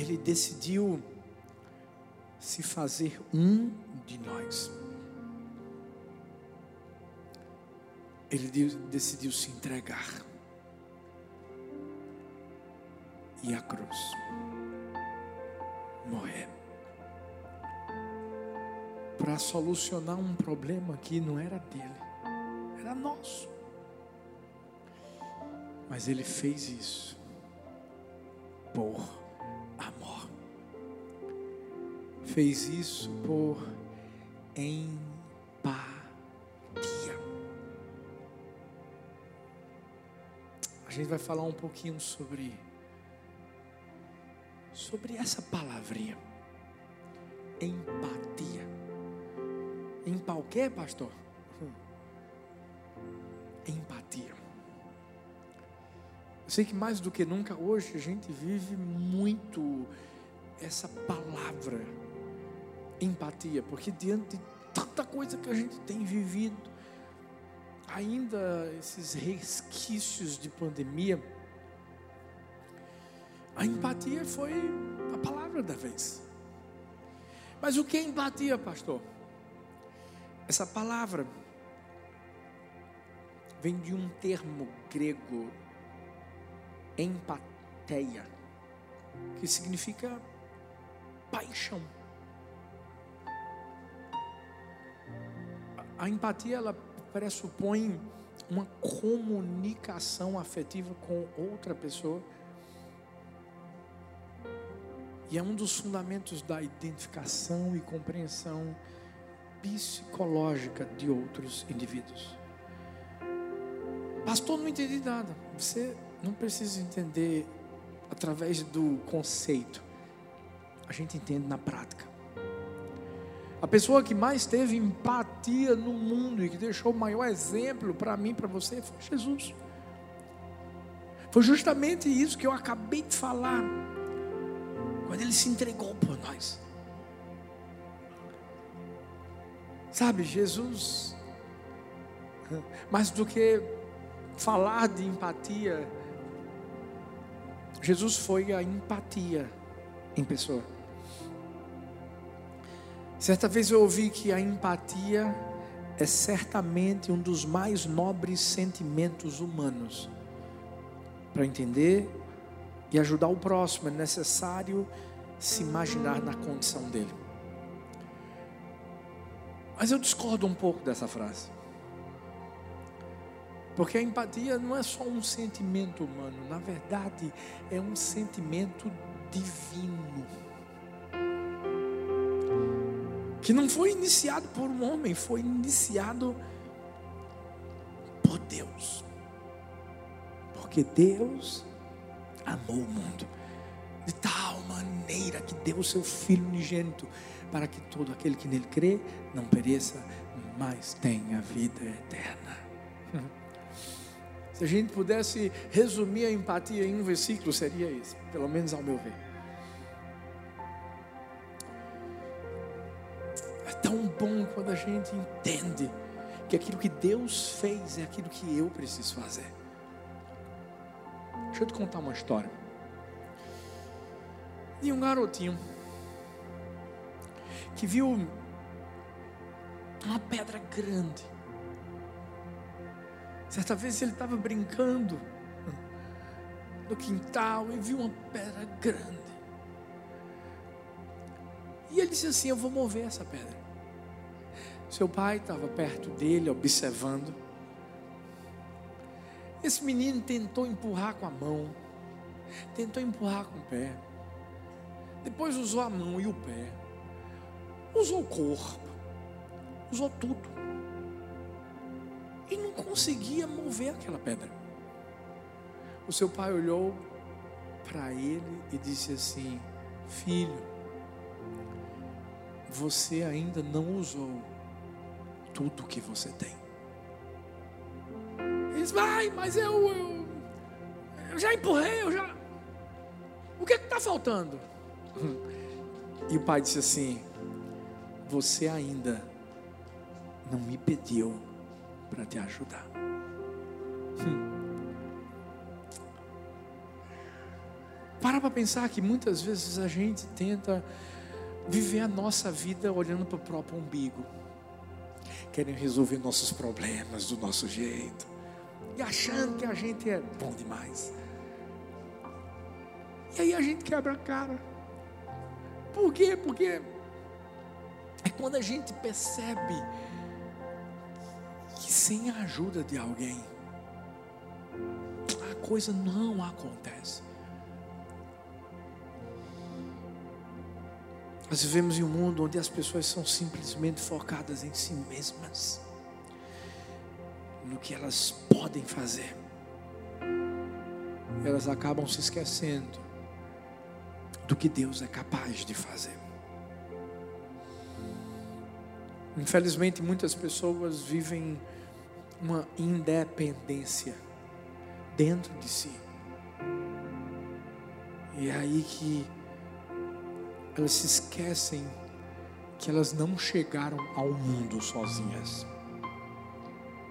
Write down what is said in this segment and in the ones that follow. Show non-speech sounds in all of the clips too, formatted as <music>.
ele decidiu se fazer um de nós. Ele decidiu se entregar. E a cruz. Morrer. Para solucionar um problema que não era dele, era nosso. Mas ele fez isso por Fez isso por empatia. A gente vai falar um pouquinho sobre sobre essa palavrinha. Empatia. Empa o quê, pastor? Empatia. Eu sei que mais do que nunca hoje a gente vive muito essa palavra empatia, porque diante de tanta coisa que a gente tem vivido, ainda esses resquícios de pandemia, a empatia foi a palavra da vez. Mas o que é empatia, pastor? Essa palavra vem de um termo grego empateia, que significa paixão. A empatia ela pressupõe uma comunicação afetiva com outra pessoa. E é um dos fundamentos da identificação e compreensão psicológica de outros indivíduos. Pastor, não entendi nada. Você não precisa entender através do conceito. A gente entende na prática. A pessoa que mais teve empatia no mundo e que deixou o maior exemplo para mim, para você, foi Jesus. Foi justamente isso que eu acabei de falar. Quando ele se entregou por nós. Sabe, Jesus, mais do que falar de empatia, Jesus foi a empatia em pessoa. Certa vez eu ouvi que a empatia é certamente um dos mais nobres sentimentos humanos. Para entender e ajudar o próximo, é necessário se imaginar na condição dele. Mas eu discordo um pouco dessa frase. Porque a empatia não é só um sentimento humano, na verdade, é um sentimento divino. Que não foi iniciado por um homem, foi iniciado por Deus. Porque Deus amou o mundo de tal maneira que deu o seu Filho unigênito para que todo aquele que nele crê não pereça, mas tenha vida eterna. <laughs> Se a gente pudesse resumir a empatia em um versículo, seria esse, pelo menos ao meu ver. Bom quando a gente entende que aquilo que Deus fez é aquilo que eu preciso fazer. Deixa eu te contar uma história. De um garotinho que viu uma pedra grande Certa vez ele estava brincando no quintal e viu uma pedra grande. E ele disse assim: Eu vou mover essa pedra. Seu pai estava perto dele, observando. Esse menino tentou empurrar com a mão, tentou empurrar com o pé, depois usou a mão e o pé, usou o corpo, usou tudo e não conseguia mover aquela pedra. O seu pai olhou para ele e disse assim: Filho, você ainda não usou tudo que você tem. Ele disse: Vai, mas eu, eu, eu já empurrei, eu já. O que é está faltando? E o pai disse assim: Você ainda não me pediu para te ajudar. Hum. Para para pensar que muitas vezes a gente tenta viver a nossa vida olhando para o próprio umbigo. Querem resolver nossos problemas do nosso jeito. E achando que a gente é bom demais. E aí a gente quebra a cara. Por quê? Porque é quando a gente percebe que sem a ajuda de alguém, a coisa não acontece. Nós vivemos em um mundo onde as pessoas são simplesmente focadas em si mesmas, no que elas podem fazer. Elas acabam se esquecendo do que Deus é capaz de fazer. Infelizmente, muitas pessoas vivem uma independência dentro de si. E é aí que elas se esquecem que elas não chegaram ao mundo sozinhas.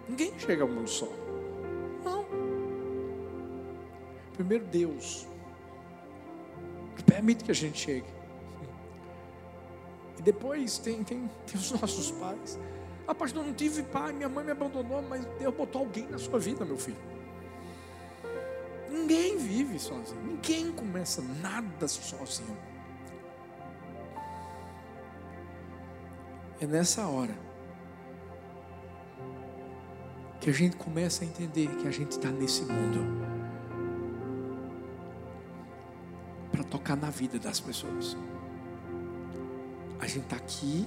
Ninguém chega ao mundo só. Não. Primeiro Deus que permite que a gente chegue. E depois tem, tem, tem os nossos pais. Ah, pastor, não tive pai, minha mãe me abandonou, mas Deus botou alguém na sua vida, meu filho. Ninguém vive sozinho, ninguém começa nada sozinho. É nessa hora que a gente começa a entender que a gente está nesse mundo para tocar na vida das pessoas. A gente está aqui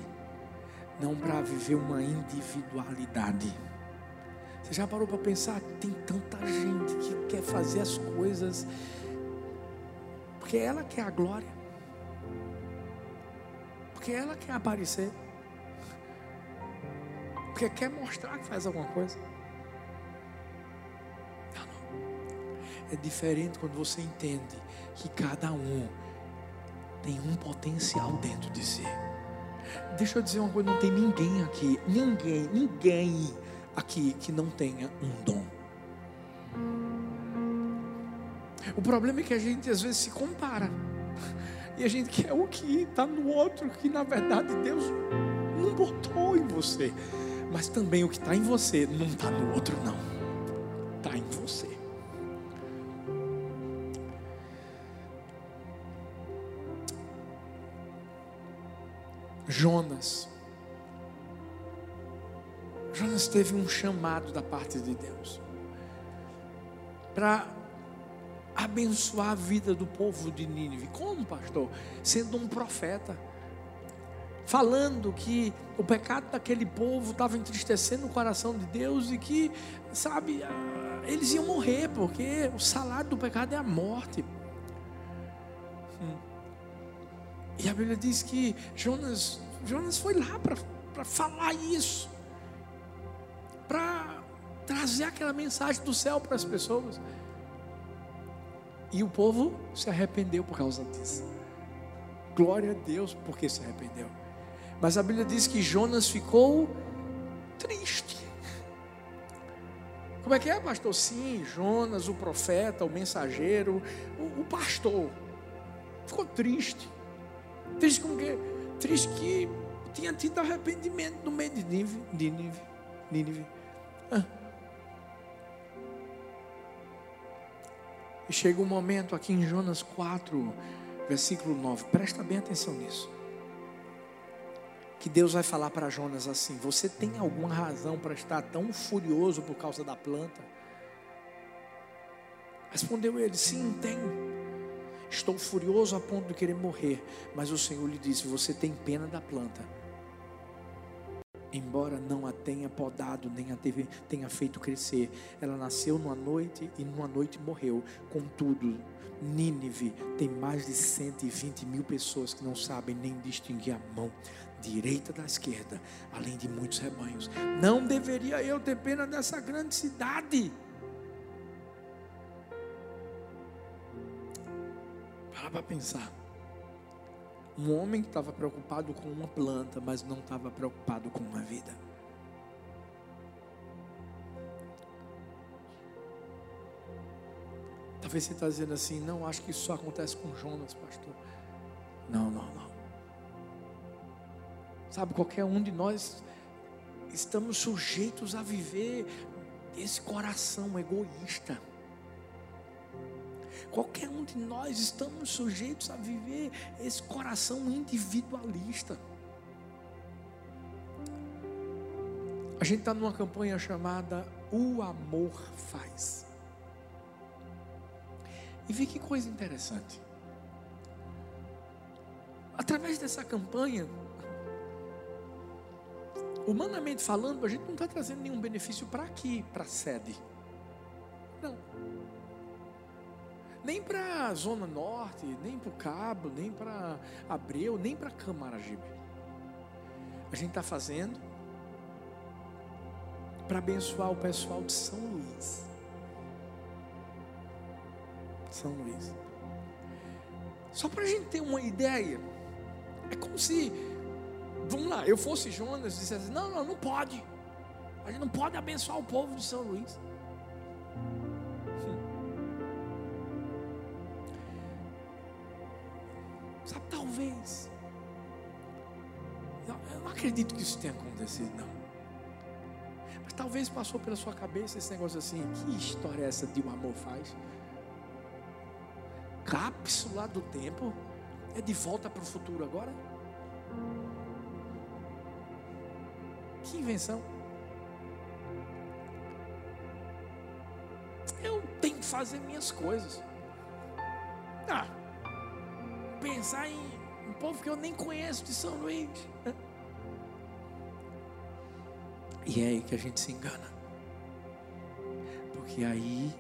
não para viver uma individualidade. Você já parou para pensar tem tanta gente que quer fazer as coisas porque ela quer a glória, porque ela quer aparecer porque quer mostrar que faz alguma coisa. Não, não. É diferente quando você entende que cada um tem um potencial dentro de si. Deixa eu dizer uma coisa: não tem ninguém aqui, ninguém, ninguém aqui que não tenha um dom. O problema é que a gente às vezes se compara. E a gente quer o que está no outro, que na verdade Deus não botou em você. Mas também o que está em você não está no outro, não. Está em você. Jonas. Jonas teve um chamado da parte de Deus para abençoar a vida do povo de Nínive. Como, pastor? Sendo um profeta falando que o pecado daquele povo estava entristecendo o coração de Deus e que, sabe, ah, eles iam morrer, porque o salário do pecado é a morte. E a Bíblia diz que Jonas, Jonas foi lá para falar isso, para trazer aquela mensagem do céu para as pessoas. E o povo se arrependeu por causa disso. Glória a Deus porque se arrependeu. Mas a Bíblia diz que Jonas ficou triste. Como é que é, pastor? Sim, Jonas, o profeta, o mensageiro, o, o pastor, ficou triste. Triste com o quê? Triste que tinha tido arrependimento no meio de Nínive. Nínive, Nínive. Ah. E chega um momento aqui em Jonas 4, versículo 9. Presta bem atenção nisso que Deus vai falar para Jonas assim: Você tem alguma razão para estar tão furioso por causa da planta? Respondeu ele: Sim, tenho. Estou furioso a ponto de querer morrer. Mas o Senhor lhe disse: Você tem pena da planta. Embora não a tenha podado, nem a teve, tenha feito crescer, ela nasceu numa noite e numa noite morreu. Contudo, Nínive tem mais de 120 mil pessoas que não sabem nem distinguir a mão direita da esquerda, além de muitos rebanhos. Não deveria eu ter pena dessa grande cidade? Para para pensar. Um homem que estava preocupado com uma planta, mas não estava preocupado com uma vida. Talvez você está dizendo assim, não, acho que isso só acontece com Jonas, pastor. Não, não. Sabe, qualquer um de nós estamos sujeitos a viver esse coração egoísta. Qualquer um de nós estamos sujeitos a viver esse coração individualista. A gente está numa campanha chamada O Amor Faz. E vi que coisa interessante. Através dessa campanha, humanamente falando, a gente não está trazendo nenhum benefício para aqui, para a sede. Não. Nem para a Zona Norte, nem para o Cabo, nem para Abreu, nem para Camaragibe. A gente está fazendo para abençoar o pessoal de São Luís. São Luís. Só para a gente ter uma ideia, é como se vamos lá, eu fosse Jonas e dissesse, não, não, não pode. A gente não pode abençoar o povo de São Luís. Hum. Sabe, talvez. Eu não acredito que isso tenha acontecido, não. Mas talvez passou pela sua cabeça esse negócio assim: que história é essa de um amor faz? Cápsula do tempo? É de volta para o futuro agora? Que invenção. Eu tenho que fazer minhas coisas. Ah, pensar em um povo que eu nem conheço de São Luís. E é aí que a gente se engana. Porque é aí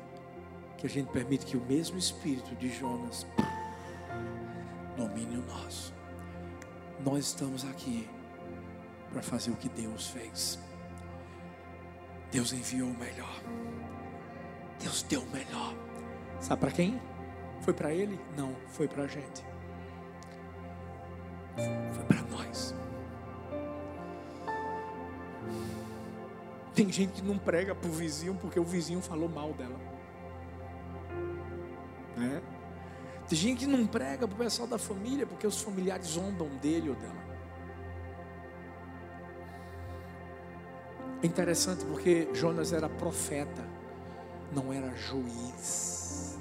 que a gente permite que o mesmo espírito de Jonas domine o nosso. Nós estamos aqui para fazer o que Deus fez. Deus enviou o melhor. Deus deu o melhor. Sabe para quem? Foi para ele? Não, foi para a gente. Foi para nós. Tem gente que não prega para o vizinho porque o vizinho falou mal dela. Né? Tem gente que não prega para o pessoal da família porque os familiares zombam dele ou dela. É interessante porque Jonas era profeta, não era juiz.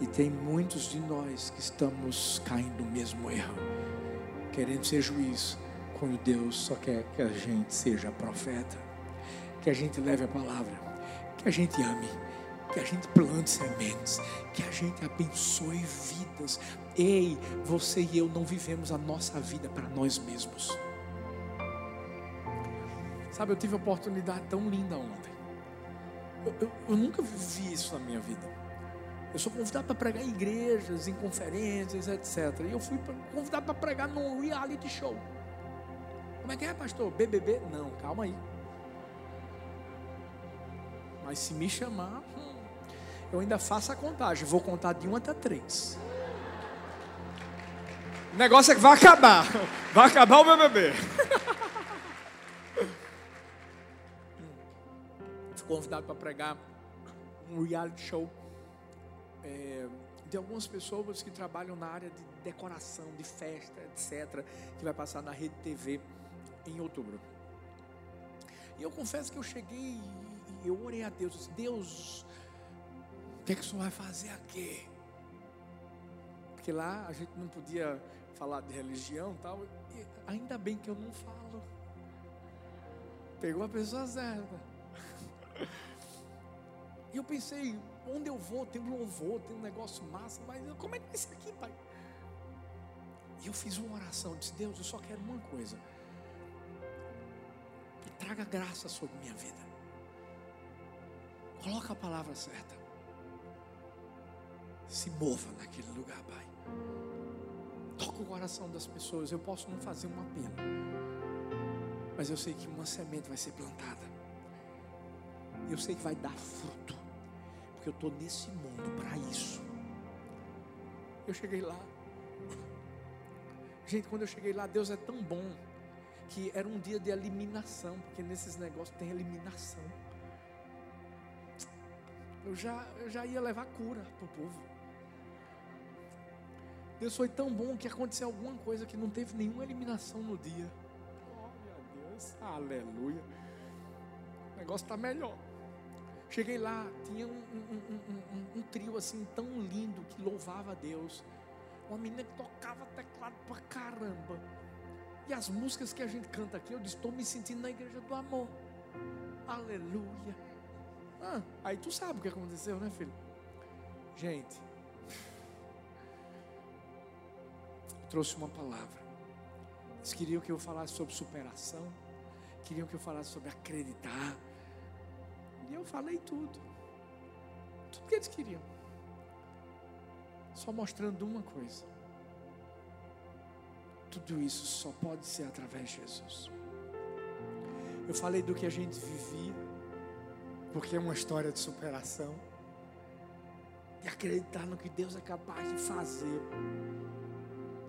E tem muitos de nós que estamos caindo no mesmo erro, querendo ser juiz, quando Deus só quer que a gente seja profeta, que a gente leve a palavra, que a gente ame, que a gente plante sementes, que a gente abençoe vidas. Ei, você e eu não vivemos a nossa vida para nós mesmos. Sabe, eu tive uma oportunidade tão linda ontem. Eu, eu, eu nunca vivi isso na minha vida. Eu sou convidado para pregar em igrejas, em conferências, etc. E eu fui convidado para pregar num reality show. Como é que é, pastor? BBB? Não, calma aí. Mas se me chamar, hum, eu ainda faço a contagem. Vou contar de um até três. O negócio é que vai acabar. Vai acabar o BBB. <laughs> convidado para pregar um reality show é, de algumas pessoas que trabalham na área de decoração, de festa, etc., que vai passar na Rede TV em outubro. E eu confesso que eu cheguei e eu orei a Deus, disse, Deus, o que é que o Senhor vai fazer aqui? Porque lá a gente não podia falar de religião tal, e ainda bem que eu não falo. Pegou a pessoa certa. E eu pensei, onde eu vou, tem louvor, tem um negócio massa, mas como é que vai ser aqui, pai? E eu fiz uma oração, disse, Deus, eu só quero uma coisa. Que traga graça sobre minha vida. Coloca a palavra certa. Se mova naquele lugar, pai. Toca o coração das pessoas. Eu posso não fazer uma pena. Mas eu sei que uma semente vai ser plantada. Eu sei que vai dar fruto. Porque eu estou nesse mundo para isso. Eu cheguei lá. <laughs> Gente, quando eu cheguei lá, Deus é tão bom que era um dia de eliminação, porque nesses negócios tem eliminação. eu já, eu já ia levar cura para o povo. Deus foi tão bom que aconteceu alguma coisa que não teve nenhuma eliminação no dia. Glória a Deus, aleluia. O negócio está melhor. Cheguei lá, tinha um, um, um, um, trio assim tão lindo que louvava a Deus. Uma menina que tocava teclado pra caramba. E as músicas que a gente canta aqui, eu disse, estou me sentindo na igreja do amor. Aleluia. Ah, aí tu sabe o que aconteceu, né, filho? Gente, trouxe uma palavra. Eles queriam que eu falasse sobre superação, queriam que eu falasse sobre acreditar. Falei tudo. Tudo que eles queriam. Só mostrando uma coisa. Tudo isso só pode ser através de Jesus. Eu falei do que a gente vivia, porque é uma história de superação, de acreditar no que Deus é capaz de fazer.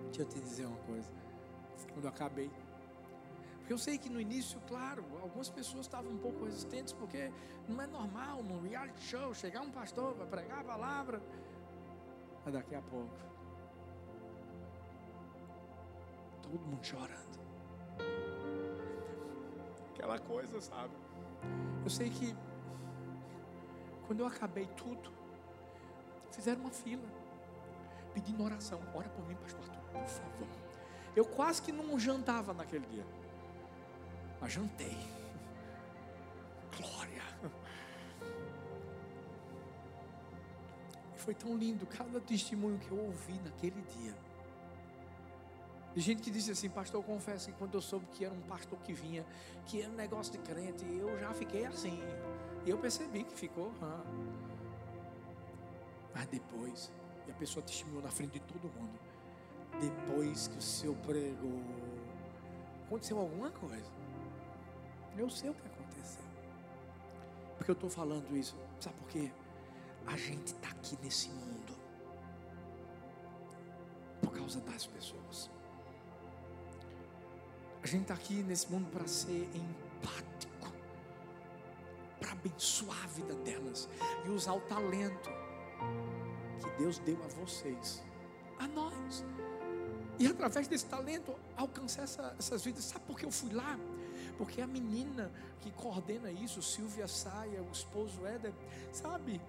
Deixa eu te dizer uma coisa. Quando eu acabei. Eu sei que no início, claro, algumas pessoas estavam um pouco resistentes, porque não é normal num reality show chegar um pastor para pregar a palavra. Mas daqui a pouco, todo mundo chorando. Aquela coisa, sabe? Eu sei que quando eu acabei tudo, fizeram uma fila pedindo oração. Ora por mim, pastor Arthur, por favor. Eu quase que não jantava naquele dia. Mas jantei. Glória. E foi tão lindo cada testemunho que eu ouvi naquele dia. De gente que disse assim, pastor, eu confesso que quando eu soube que era um pastor que vinha, que era um negócio de crente, eu já fiquei assim. E eu percebi que ficou. Mas depois, e a pessoa testemunhou na frente de todo mundo. Depois que o Senhor pregou, aconteceu alguma coisa. Eu sei o que aconteceu. Porque eu estou falando isso. Sabe por quê? A gente está aqui nesse mundo por causa das pessoas. A gente está aqui nesse mundo para ser empático, para abençoar a vida delas e usar o talento que Deus deu a vocês, a nós. E através desse talento alcançar essa, essas vidas. Sabe por que eu fui lá? Porque a menina que coordena isso, Silvia Saia, o esposo Éder, sabe?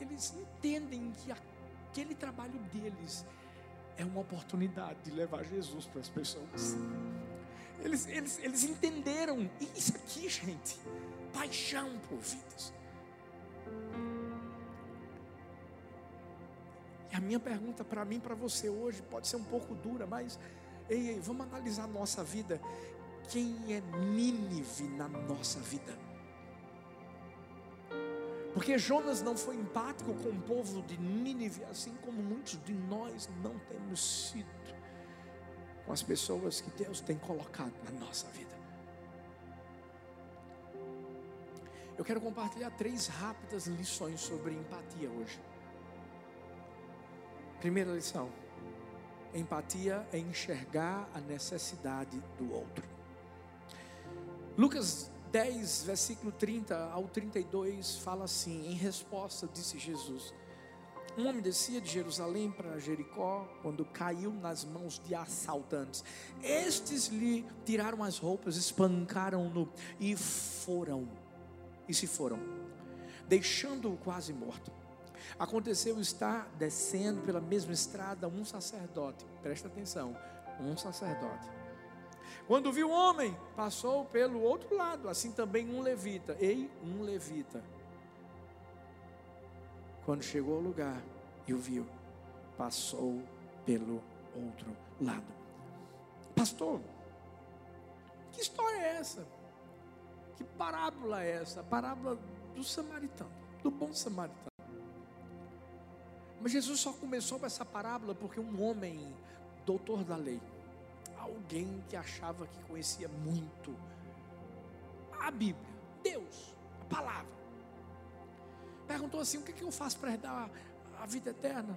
Eles entendem que aquele trabalho deles é uma oportunidade de levar Jesus para as pessoas. Eles, eles, eles entenderam isso aqui, gente. Paixão por vidas. a minha pergunta para mim, para você hoje, pode ser um pouco dura, mas ei, ei, vamos analisar a nossa vida. Quem é Nínive na nossa vida? Porque Jonas não foi empático com o povo de Nínive, assim como muitos de nós não temos sido com as pessoas que Deus tem colocado na nossa vida. Eu quero compartilhar três rápidas lições sobre empatia hoje. Primeira lição: empatia é enxergar a necessidade do outro. Lucas 10, versículo 30 ao 32 fala assim: Em resposta, disse Jesus: Um homem descia de Jerusalém para Jericó quando caiu nas mãos de assaltantes. Estes lhe tiraram as roupas, espancaram-no e foram, e se foram, deixando-o quase morto. Aconteceu estar descendo pela mesma estrada um sacerdote, presta atenção, um sacerdote. Quando viu o homem, passou pelo outro lado, assim também um levita. Ei, um levita. Quando chegou ao lugar e o viu, passou pelo outro lado. Pastor, que história é essa? Que parábola é essa? A parábola do samaritano, do bom samaritano. Mas Jesus só começou com essa parábola porque um homem, doutor da lei, alguém que achava que conhecia muito a Bíblia, Deus, a palavra, perguntou assim: o que, é que eu faço para herdar a vida eterna?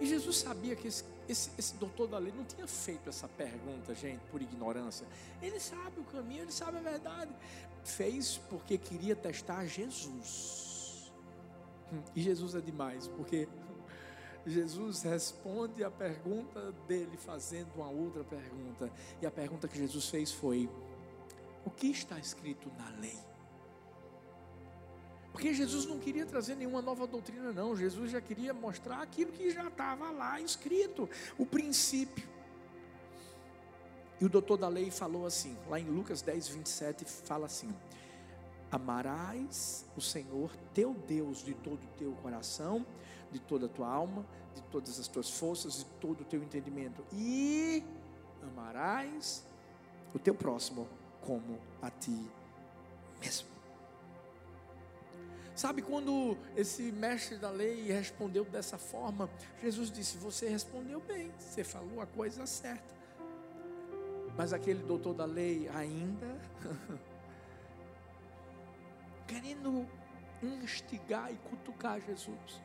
E Jesus sabia que esse, esse, esse, doutor da lei não tinha feito essa pergunta, gente, por ignorância. Ele sabe o caminho, ele sabe a verdade. Fez porque queria testar Jesus. E Jesus é demais, porque Jesus responde a pergunta dele fazendo uma outra pergunta. E a pergunta que Jesus fez foi: O que está escrito na lei? Porque Jesus não queria trazer nenhuma nova doutrina, não. Jesus já queria mostrar aquilo que já estava lá escrito, o princípio. E o doutor da lei falou assim, lá em Lucas 10, 27, fala assim: Amarás o Senhor teu Deus de todo o teu coração, de toda a tua alma, de todas as tuas forças, de todo o teu entendimento, e amarás o teu próximo como a ti mesmo. Sabe quando esse mestre da lei respondeu dessa forma? Jesus disse: Você respondeu bem, você falou a coisa certa. Mas aquele doutor da lei ainda <laughs> querendo instigar e cutucar Jesus,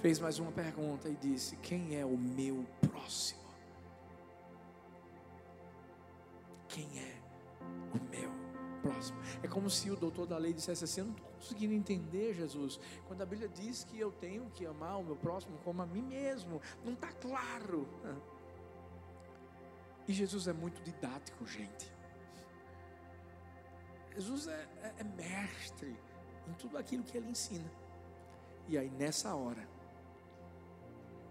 fez mais uma pergunta e disse: Quem é o meu próximo? Quem é o meu próximo? É como se o doutor da lei dissesse assim: Eu não estou conseguindo entender, Jesus, quando a Bíblia diz que eu tenho que amar o meu próximo como a mim mesmo, não está claro. E Jesus é muito didático, gente. Jesus é, é, é mestre em tudo aquilo que ele ensina. E aí nessa hora,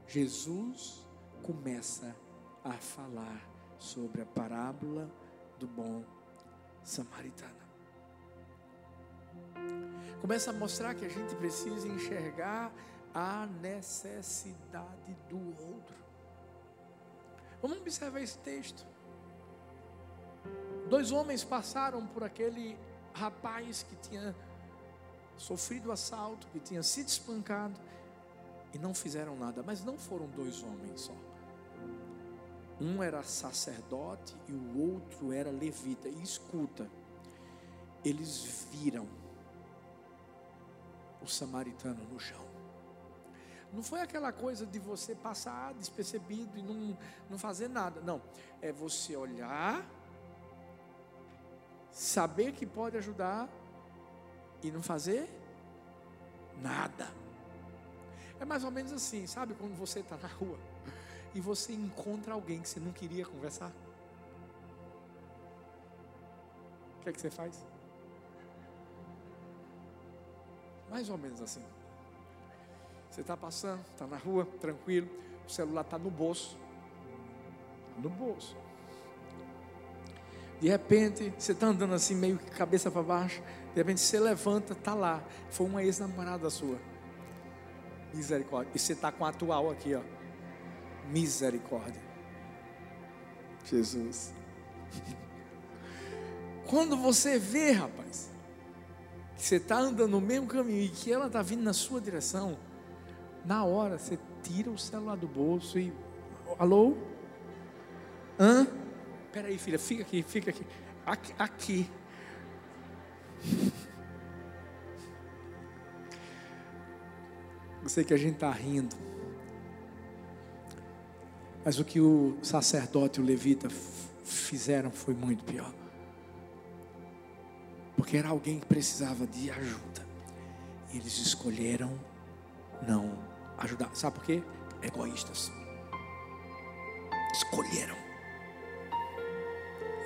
Jesus começa a falar sobre a parábola do bom samaritano. Começa a mostrar que a gente precisa enxergar a necessidade do outro. Vamos observar esse texto. Dois homens passaram por aquele rapaz que tinha sofrido assalto, que tinha sido espancado e não fizeram nada, mas não foram dois homens só. Um era sacerdote e o outro era levita. E escuta, eles viram o samaritano no chão. Não foi aquela coisa de você passar despercebido e não, não fazer nada. Não. É você olhar saber que pode ajudar e não fazer nada. É mais ou menos assim, sabe? Quando você está na rua e você encontra alguém que você não queria conversar. O que é que você faz? Mais ou menos assim. Você está passando, está na rua, tranquilo, o celular está no bolso. No bolso. De repente, você está andando assim, meio que cabeça para baixo. De repente, você levanta, está lá. Foi uma ex-namorada sua. Misericórdia. E você está com a atual aqui, ó. Misericórdia. Jesus. <laughs> Quando você vê, rapaz, que você está andando no mesmo caminho e que ela está vindo na sua direção, na hora você tira o celular do bolso e. Alô? Hã? Espera aí, filha, fica aqui, fica aqui. Aqui. aqui. Eu sei que a gente está rindo. Mas o que o sacerdote e o levita fizeram foi muito pior. Porque era alguém que precisava de ajuda. E eles escolheram não ajudar. Sabe por quê? Egoístas. Escolheram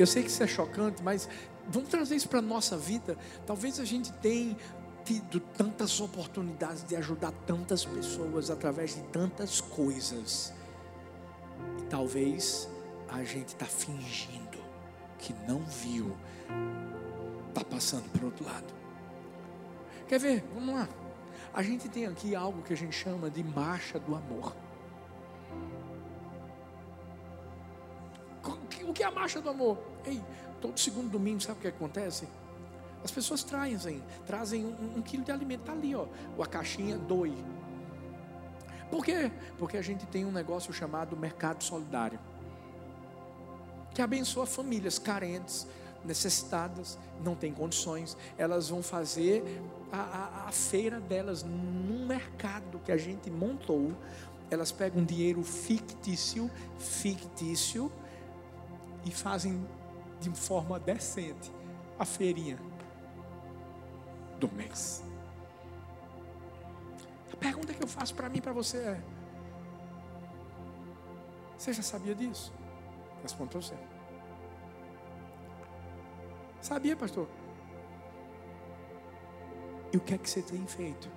eu sei que isso é chocante, mas vamos trazer isso para a nossa vida. Talvez a gente tenha tido tantas oportunidades de ajudar tantas pessoas através de tantas coisas. E talvez a gente está fingindo que não viu, está passando para o outro lado. Quer ver? Vamos lá. A gente tem aqui algo que a gente chama de marcha do amor. O que é a marcha do amor? Ei, todo segundo domingo, sabe o que acontece? As pessoas trazem, trazem um, um quilo de alimento, está ali, ó, a caixinha doe. Por quê? Porque a gente tem um negócio chamado mercado solidário, que abençoa famílias carentes, necessitadas, não têm condições, elas vão fazer a, a, a feira delas num mercado que a gente montou. Elas pegam dinheiro fictício, fictício, e fazem de forma decente a feirinha do mês. pergunta que eu faço para mim e para você é: Você já sabia disso? Respondo para você. Sabia, pastor? E o que é que você tem feito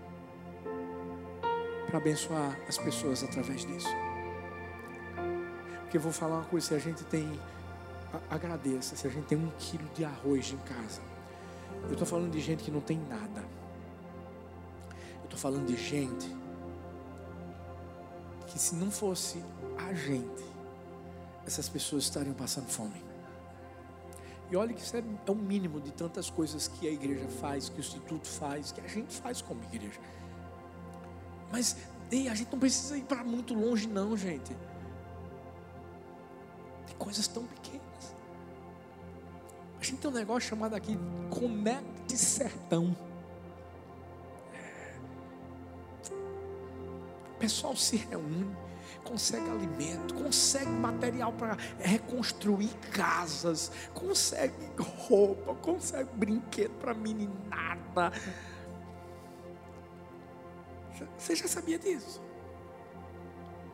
para abençoar as pessoas através disso? Porque eu vou falar uma coisa: se a gente tem, agradeça, se a gente tem um quilo de arroz em casa, eu estou falando de gente que não tem nada, eu estou falando de gente que, se não fosse a gente, essas pessoas estariam passando fome. E olha que isso é, é o mínimo de tantas coisas que a igreja faz, que o instituto faz, que a gente faz como igreja. Mas ei, a gente não precisa ir para muito longe, não, gente. Tem coisas tão pequenas. Tem um negócio chamado aqui Conecte Sertão. O pessoal se reúne consegue alimento, consegue material para reconstruir casas, consegue roupa, consegue brinquedo para meninada. Você já sabia disso?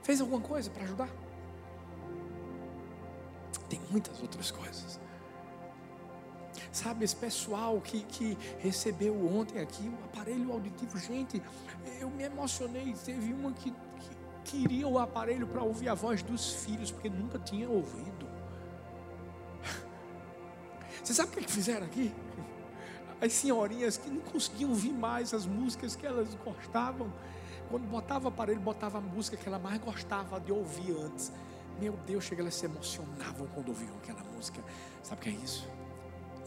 Fez alguma coisa para ajudar? Tem muitas outras coisas. Sabe, esse pessoal que, que recebeu ontem aqui o aparelho auditivo, gente, eu me emocionei. Teve uma que, que queria o aparelho para ouvir a voz dos filhos, porque nunca tinha ouvido. <laughs> Você sabe o que fizeram aqui? As senhorinhas que não conseguiam ouvir mais as músicas que elas gostavam, quando botava o aparelho, botava a música que ela mais gostava de ouvir antes. Meu Deus, chega, elas se emocionavam quando ouviam aquela música. Sabe o que é isso?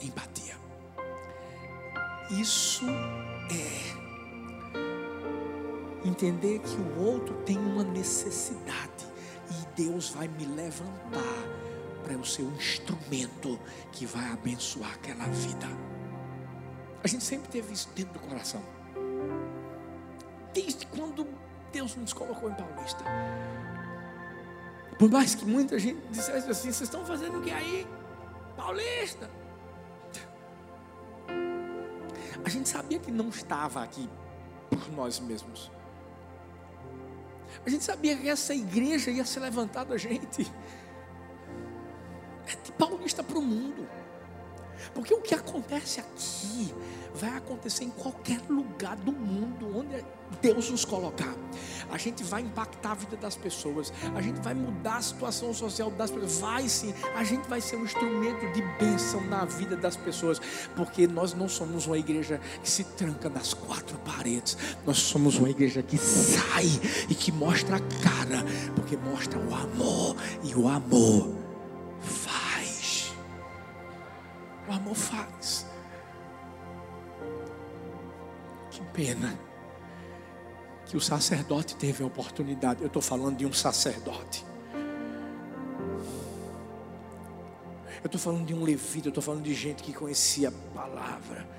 Empatia. Isso é entender que o outro tem uma necessidade e Deus vai me levantar para eu ser um instrumento que vai abençoar aquela vida. A gente sempre teve isso dentro do coração. Desde quando Deus nos colocou em Paulista. Por mais que muita gente dissesse assim, vocês estão fazendo o que aí? Paulista. A gente sabia que não estava aqui por nós mesmos. A gente sabia que essa igreja ia ser levantada, gente. É de paulista para o mundo. Porque o que acontece aqui vai acontecer em qualquer lugar do mundo onde Deus nos colocar. A gente vai impactar a vida das pessoas, a gente vai mudar a situação social das pessoas. Vai sim, a gente vai ser um instrumento de bênção na vida das pessoas, porque nós não somos uma igreja que se tranca nas quatro paredes, nós somos uma igreja que sai e que mostra a cara, porque mostra o amor, e o amor faz. O amor faz. Que pena que o sacerdote teve a oportunidade. Eu estou falando de um sacerdote. Eu estou falando de um levita, eu estou falando de gente que conhecia a palavra.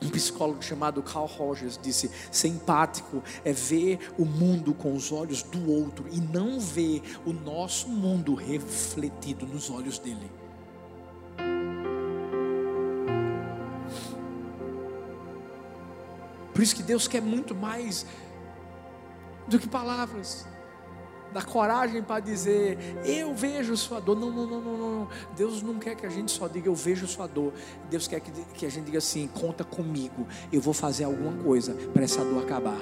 Um psicólogo chamado Carl Rogers disse: ser empático é ver o mundo com os olhos do outro e não ver o nosso mundo refletido nos olhos dele. Por isso que Deus quer muito mais do que palavras. Da coragem para dizer, eu vejo sua dor. Não, não, não, não, não. Deus não quer que a gente só diga, eu vejo sua dor. Deus quer que, que a gente diga assim, conta comigo. Eu vou fazer alguma coisa para essa dor acabar.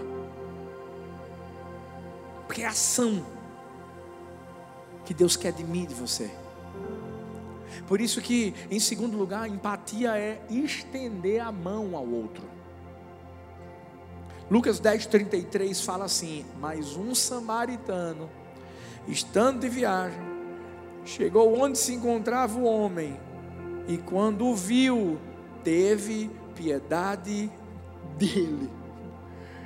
Porque é ação que Deus quer de mim e de você. Por isso que, em segundo lugar, empatia é estender a mão ao outro. Lucas 10, 33 fala assim: Mas um samaritano, estando de viagem, chegou onde se encontrava o homem, e quando o viu, teve piedade dele.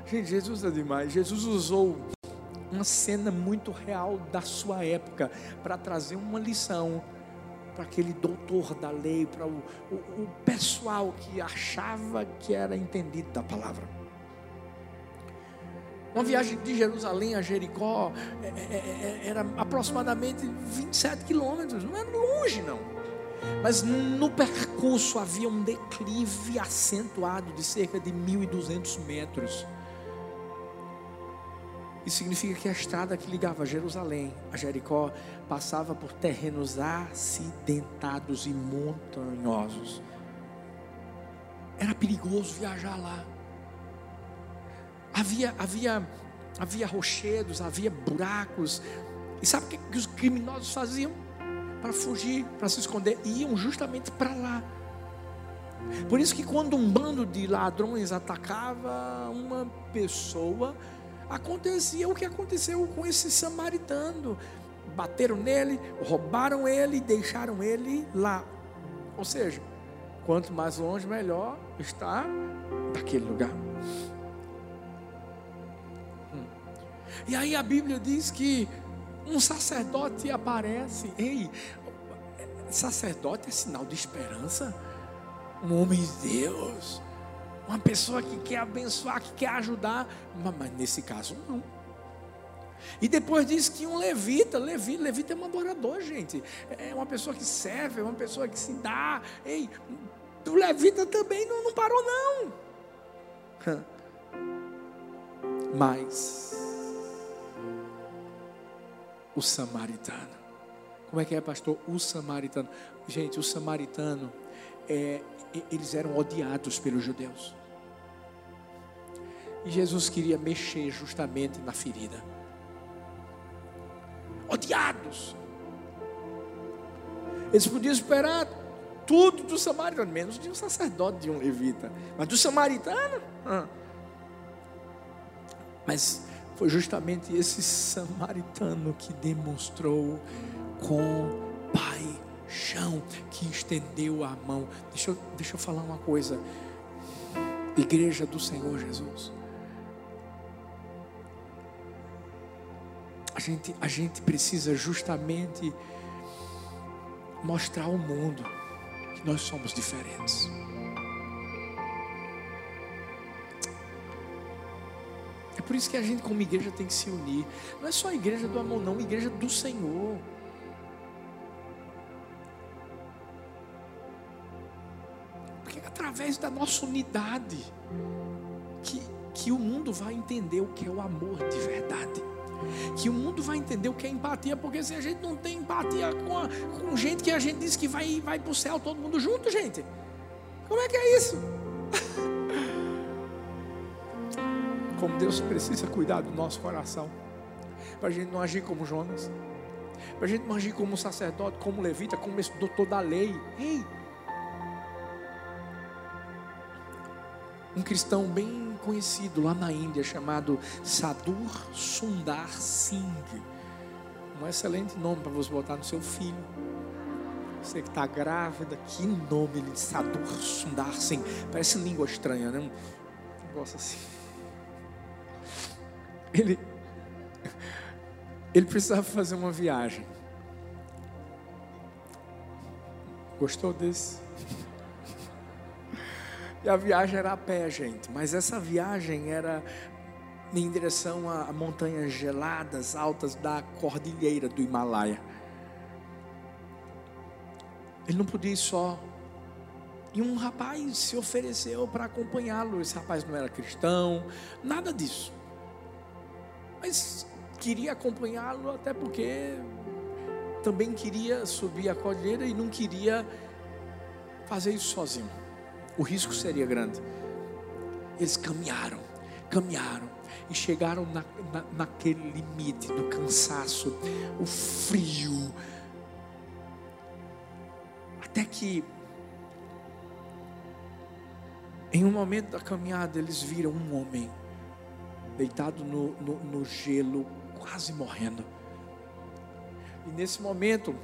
Gente, Jesus é demais. Jesus usou uma cena muito real da sua época para trazer uma lição para aquele doutor da lei, para o, o, o pessoal que achava que era entendido da palavra. Uma viagem de Jerusalém a Jericó é, é, é, era aproximadamente 27 quilômetros, não era longe não. Mas no percurso havia um declive acentuado de cerca de 1.200 metros. Isso significa que a estrada que ligava Jerusalém a Jericó passava por terrenos acidentados e montanhosos. Era perigoso viajar lá. Havia, havia, havia rochedos, havia buracos. E sabe o que, que os criminosos faziam? Para fugir, para se esconder, iam justamente para lá. Por isso que quando um bando de ladrões atacava uma pessoa, acontecia o que aconteceu com esse samaritano. Bateram nele, roubaram ele e deixaram ele lá. Ou seja, quanto mais longe, melhor está daquele lugar. E aí a Bíblia diz que um sacerdote aparece. Ei, sacerdote é sinal de esperança. Um homem de Deus uma pessoa que quer abençoar, que quer ajudar, mas nesse caso não. E depois diz que um levita, levita, levita é um adorador, gente. É uma pessoa que serve, é uma pessoa que se dá. Ei, o levita também não, não parou, não. <laughs> Mas o samaritano. Como é que é, pastor? O samaritano. Gente, o samaritano, é, eles eram odiados pelos judeus. E Jesus queria mexer justamente na ferida. Odiados. Eles podiam esperar tudo do samaritano, menos de um sacerdote, de um levita. Mas do samaritano? Ah. Mas foi justamente esse samaritano que demonstrou com paixão, que estendeu a mão. Deixa eu, deixa eu falar uma coisa. Igreja do Senhor Jesus. A gente, a gente precisa justamente mostrar ao mundo que nós somos diferentes. Por isso que a gente, como igreja, tem que se unir. Não é só a igreja do amor, não, a igreja do Senhor. Porque é através da nossa unidade que, que o mundo vai entender o que é o amor de verdade que o mundo vai entender o que é empatia, porque se a gente não tem empatia com, a, com gente que a gente diz que vai, vai para o céu todo mundo junto, gente, como é que é isso? <laughs> Como Deus precisa cuidar do nosso coração, para a gente não agir como Jonas, para a gente não agir como sacerdote, como levita, como esse doutor da lei. Ei, um cristão bem conhecido lá na Índia chamado Sadur Sundar Singh. Um excelente nome para você botar no seu filho. Você que está grávida, que nome ele Sadur Sundar Singh. Parece língua estranha, né? Um negócio assim. Ele, ele precisava fazer uma viagem. Gostou desse? E a viagem era a pé, gente. Mas essa viagem era em direção a montanhas geladas, altas da cordilheira do Himalaia. Ele não podia ir só. E um rapaz se ofereceu para acompanhá-lo. Esse rapaz não era cristão, nada disso. Mas queria acompanhá-lo, até porque também queria subir a cordilheira e não queria fazer isso sozinho. O risco seria grande. Eles caminharam, caminharam e chegaram na, na, naquele limite do cansaço, o frio, até que em um momento da caminhada eles viram um homem deitado no, no, no gelo, quase morrendo. E nesse momento,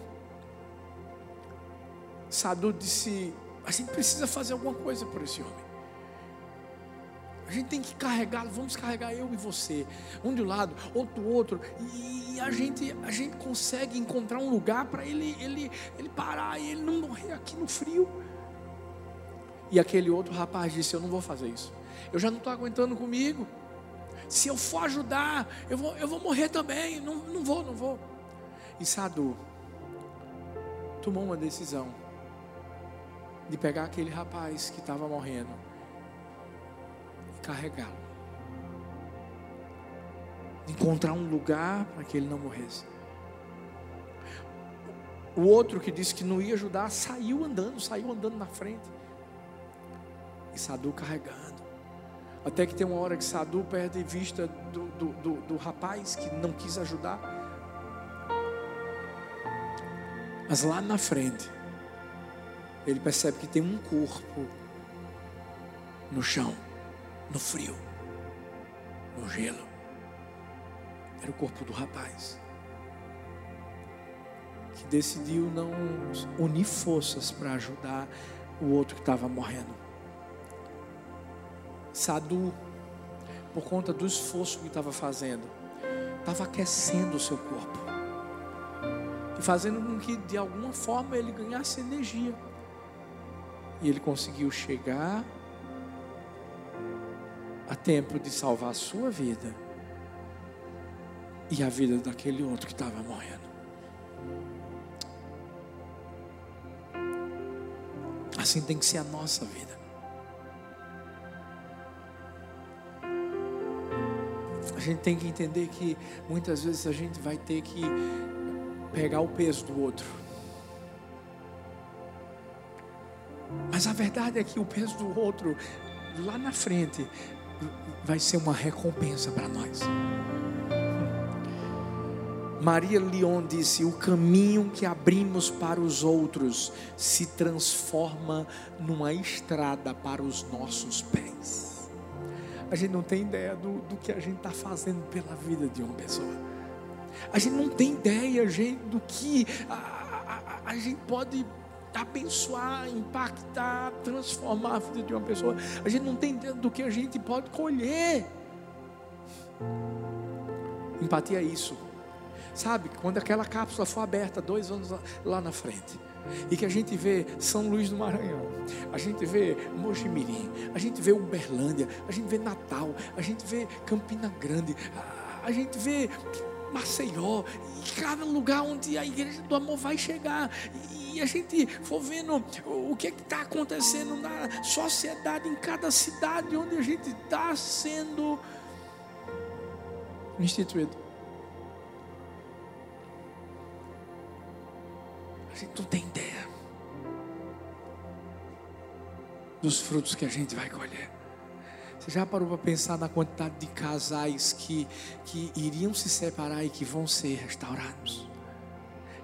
Sadu disse: a gente precisa fazer alguma coisa por esse homem. A gente tem que carregá-lo, vamos carregar eu e você, um de um lado, outro do outro, e a gente, a gente consegue encontrar um lugar para ele, ele, ele parar e ele não morrer aqui no frio. E aquele outro rapaz disse: Eu não vou fazer isso, eu já não estou aguentando comigo. Se eu for ajudar, eu vou, eu vou morrer também. Não, não vou, não vou. E Sadu tomou uma decisão de pegar aquele rapaz que estava morrendo e carregá-lo. Encontrar um lugar para que ele não morresse. O outro que disse que não ia ajudar, saiu andando, saiu andando na frente. E Sadu carregando. Até que tem uma hora que Sadu perde vista do, do, do, do rapaz que não quis ajudar. Mas lá na frente, ele percebe que tem um corpo no chão, no frio, no gelo. Era o corpo do rapaz que decidiu não unir forças para ajudar o outro que estava morrendo. Sadu, por conta do esforço que estava fazendo, estava aquecendo o seu corpo e fazendo com que de alguma forma ele ganhasse energia. E ele conseguiu chegar a tempo de salvar a sua vida e a vida daquele outro que estava morrendo. Assim tem que ser a nossa vida. Gente tem que entender que muitas vezes a gente vai ter que pegar o peso do outro. Mas a verdade é que o peso do outro, lá na frente, vai ser uma recompensa para nós. Maria Leon disse: O caminho que abrimos para os outros se transforma numa estrada para os nossos pés. A gente não tem ideia do, do que a gente está fazendo pela vida de uma pessoa. A gente não tem ideia, gente, do que a, a, a gente pode abençoar, impactar, transformar a vida de uma pessoa. A gente não tem ideia do que a gente pode colher. Empatia é isso. Sabe, quando aquela cápsula for aberta dois anos lá na frente, e que a gente vê São Luís do Maranhão, a gente vê Mojimirim, a gente vê Uberlândia, a gente vê Natal, a gente vê Campina Grande, a, gente vê Maceió, e cada lugar onde a igreja do amor vai chegar, e a gente for vendo o que é está acontecendo na sociedade, em cada cidade onde a gente está sendo instituído. Dos frutos que a gente vai colher. Você já parou para pensar na quantidade de casais que, que iriam se separar e que vão ser restaurados?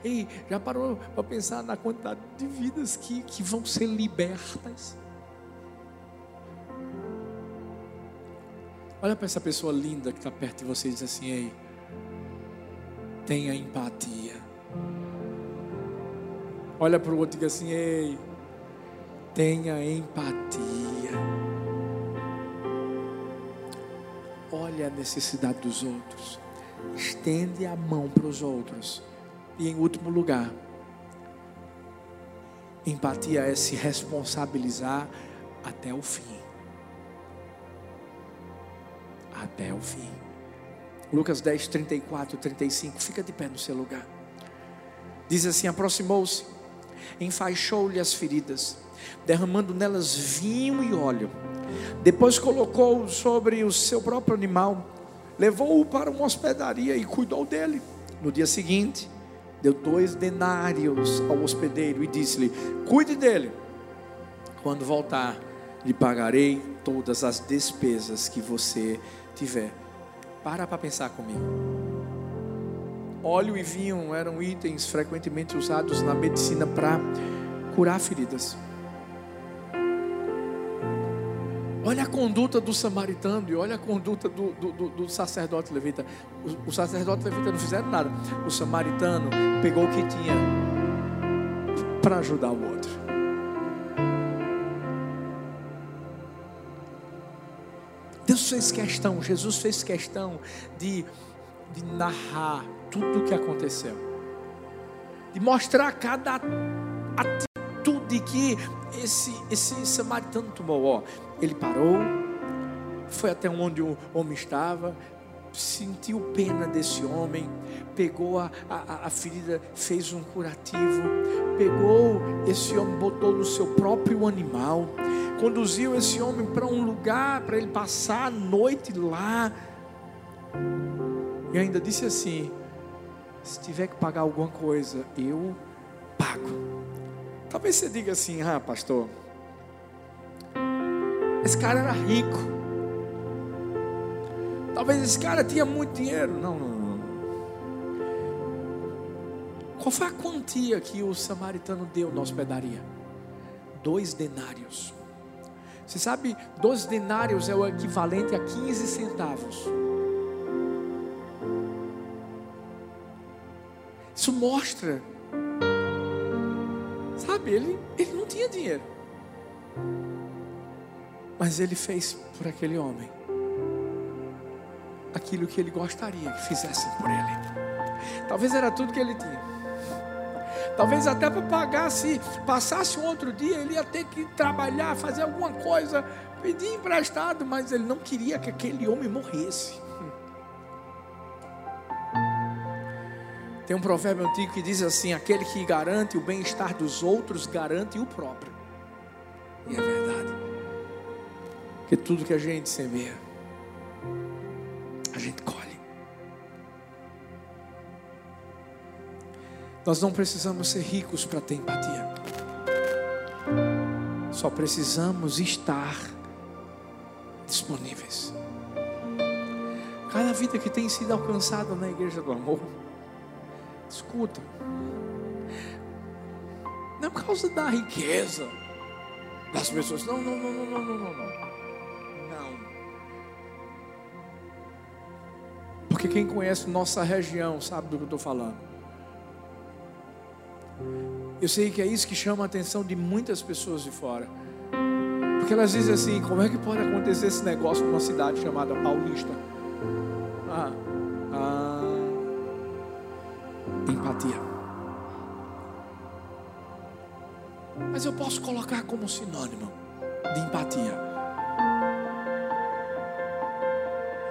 Ei, já parou para pensar na quantidade de vidas que, que vão ser libertas? Olha para essa pessoa linda que está perto de você e diz assim: Ei, tenha empatia. Olha para o outro e diga assim: ei, tenha empatia. Olha a necessidade dos outros. Estende a mão para os outros. E em último lugar, empatia é se responsabilizar até o fim. Até o fim. Lucas 10, 34, 35. Fica de pé no seu lugar. Diz assim: aproximou-se enfaixou-lhe as feridas, derramando nelas vinho e óleo. Depois colocou sobre o seu próprio animal, levou-o para uma hospedaria e cuidou dele. No dia seguinte, deu dois denários ao hospedeiro e disse-lhe: Cuide dele. Quando voltar, lhe pagarei todas as despesas que você tiver. Para para pensar comigo. Óleo e vinho eram itens frequentemente usados na medicina para curar feridas. Olha a conduta do samaritano e olha a conduta do, do, do, do sacerdote levita. O, o sacerdote levita não fizeram nada. O samaritano pegou o que tinha para ajudar o outro. Deus fez questão, Jesus fez questão de, de narrar tudo o que aconteceu, de mostrar cada atitude que esse, esse samaritano tomou. Ó, ele parou, foi até onde o homem estava, sentiu pena desse homem, pegou a, a, a ferida, fez um curativo, pegou esse homem, botou no seu próprio animal, conduziu esse homem para um lugar para ele passar a noite lá. E ainda disse assim: se tiver que pagar alguma coisa, eu pago. Talvez você diga assim: ah, pastor, esse cara era rico. Talvez esse cara tinha muito dinheiro. Não, não, não. Qual foi a quantia que o samaritano deu na hospedaria? Dois denários. Você sabe, dois denários é o equivalente a 15 centavos. Isso mostra, sabe, ele, ele não tinha dinheiro, mas ele fez por aquele homem aquilo que ele gostaria que fizessem por ele. Talvez era tudo que ele tinha. Talvez até para pagar, se passasse um outro dia, ele ia ter que trabalhar, fazer alguma coisa, pedir emprestado, mas ele não queria que aquele homem morresse. Tem um provérbio antigo que diz assim: aquele que garante o bem-estar dos outros, garante o próprio. E é verdade. Que tudo que a gente semeia, a gente colhe. Nós não precisamos ser ricos para ter empatia. Só precisamos estar disponíveis. Cada vida que tem sido alcançada na igreja do amor, escuta, não é por causa da riqueza das pessoas, não, não, não, não, não, não, não. Não. Porque quem conhece nossa região sabe do que eu estou falando. Eu sei que é isso que chama a atenção de muitas pessoas de fora. Porque elas dizem assim: como é que pode acontecer esse negócio numa cidade chamada Paulista? Posso colocar como sinônimo de empatia: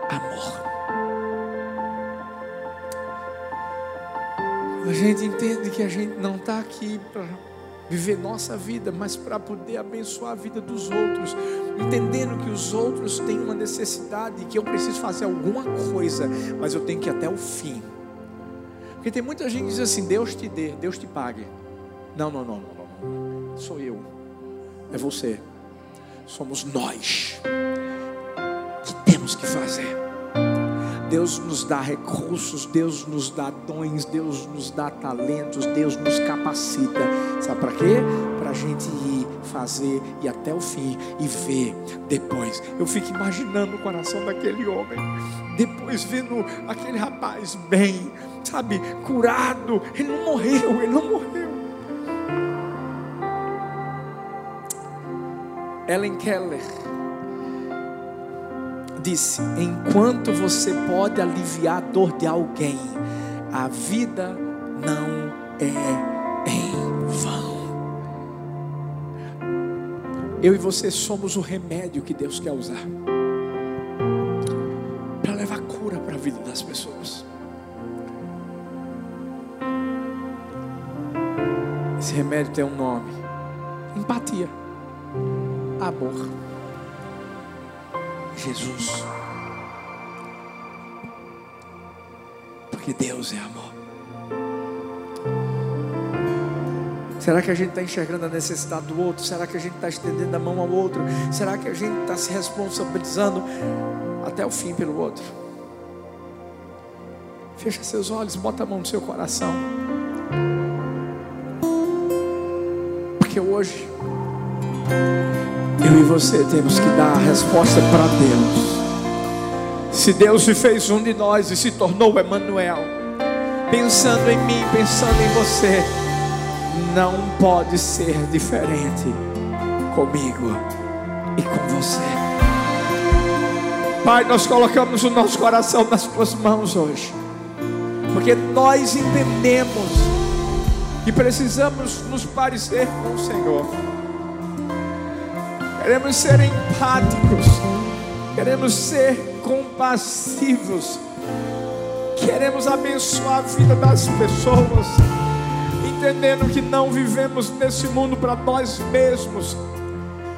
amor. A gente entende que a gente não está aqui para viver nossa vida, mas para poder abençoar a vida dos outros, entendendo que os outros têm uma necessidade, que eu preciso fazer alguma coisa, mas eu tenho que ir até o fim. Porque tem muita gente que diz assim: Deus te dê, Deus te pague. Não, não, não, não, não. Sou eu, é você, somos nós que temos que fazer. Deus nos dá recursos, Deus nos dá dons, Deus nos dá talentos, Deus nos capacita. Sabe para quê? Para a gente ir fazer e até o fim e ver depois. Eu fico imaginando o coração daquele homem, depois vendo aquele rapaz bem, sabe, curado. Ele não morreu, ele não morreu. Ellen Keller disse: enquanto você pode aliviar a dor de alguém, a vida não é em vão. Eu e você somos o remédio que Deus quer usar para levar cura para a vida das pessoas. Esse remédio tem um nome: empatia, amor. Jesus. Porque Deus é amor. Será que a gente está enxergando a necessidade do outro? Será que a gente está estendendo a mão ao outro? Será que a gente está se responsabilizando até o fim pelo outro? Fecha seus olhos, bota a mão no seu coração. Porque hoje eu e você temos que dar a resposta para Deus. Se Deus se fez um de nós e se tornou Emmanuel, pensando em mim, pensando em você, não pode ser diferente comigo e com você. Pai, nós colocamos o nosso coração nas tuas mãos hoje, porque nós entendemos que precisamos nos parecer com o Senhor. Queremos ser empáticos. Queremos ser compassivos. Queremos abençoar a vida das pessoas, entendendo que não vivemos nesse mundo para nós mesmos.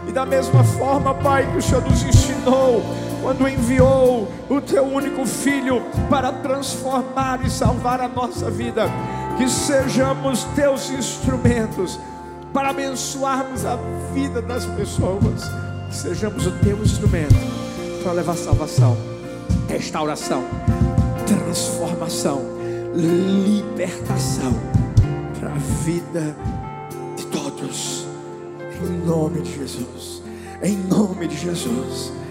E da mesma forma, Pai, que o Senhor nos ensinou quando enviou o teu único filho para transformar e salvar a nossa vida, que sejamos teus instrumentos para abençoarmos a vida das pessoas, que sejamos o teu instrumento para levar salvação, restauração, transformação, libertação para a vida de todos. Em nome de Jesus. Em nome de Jesus.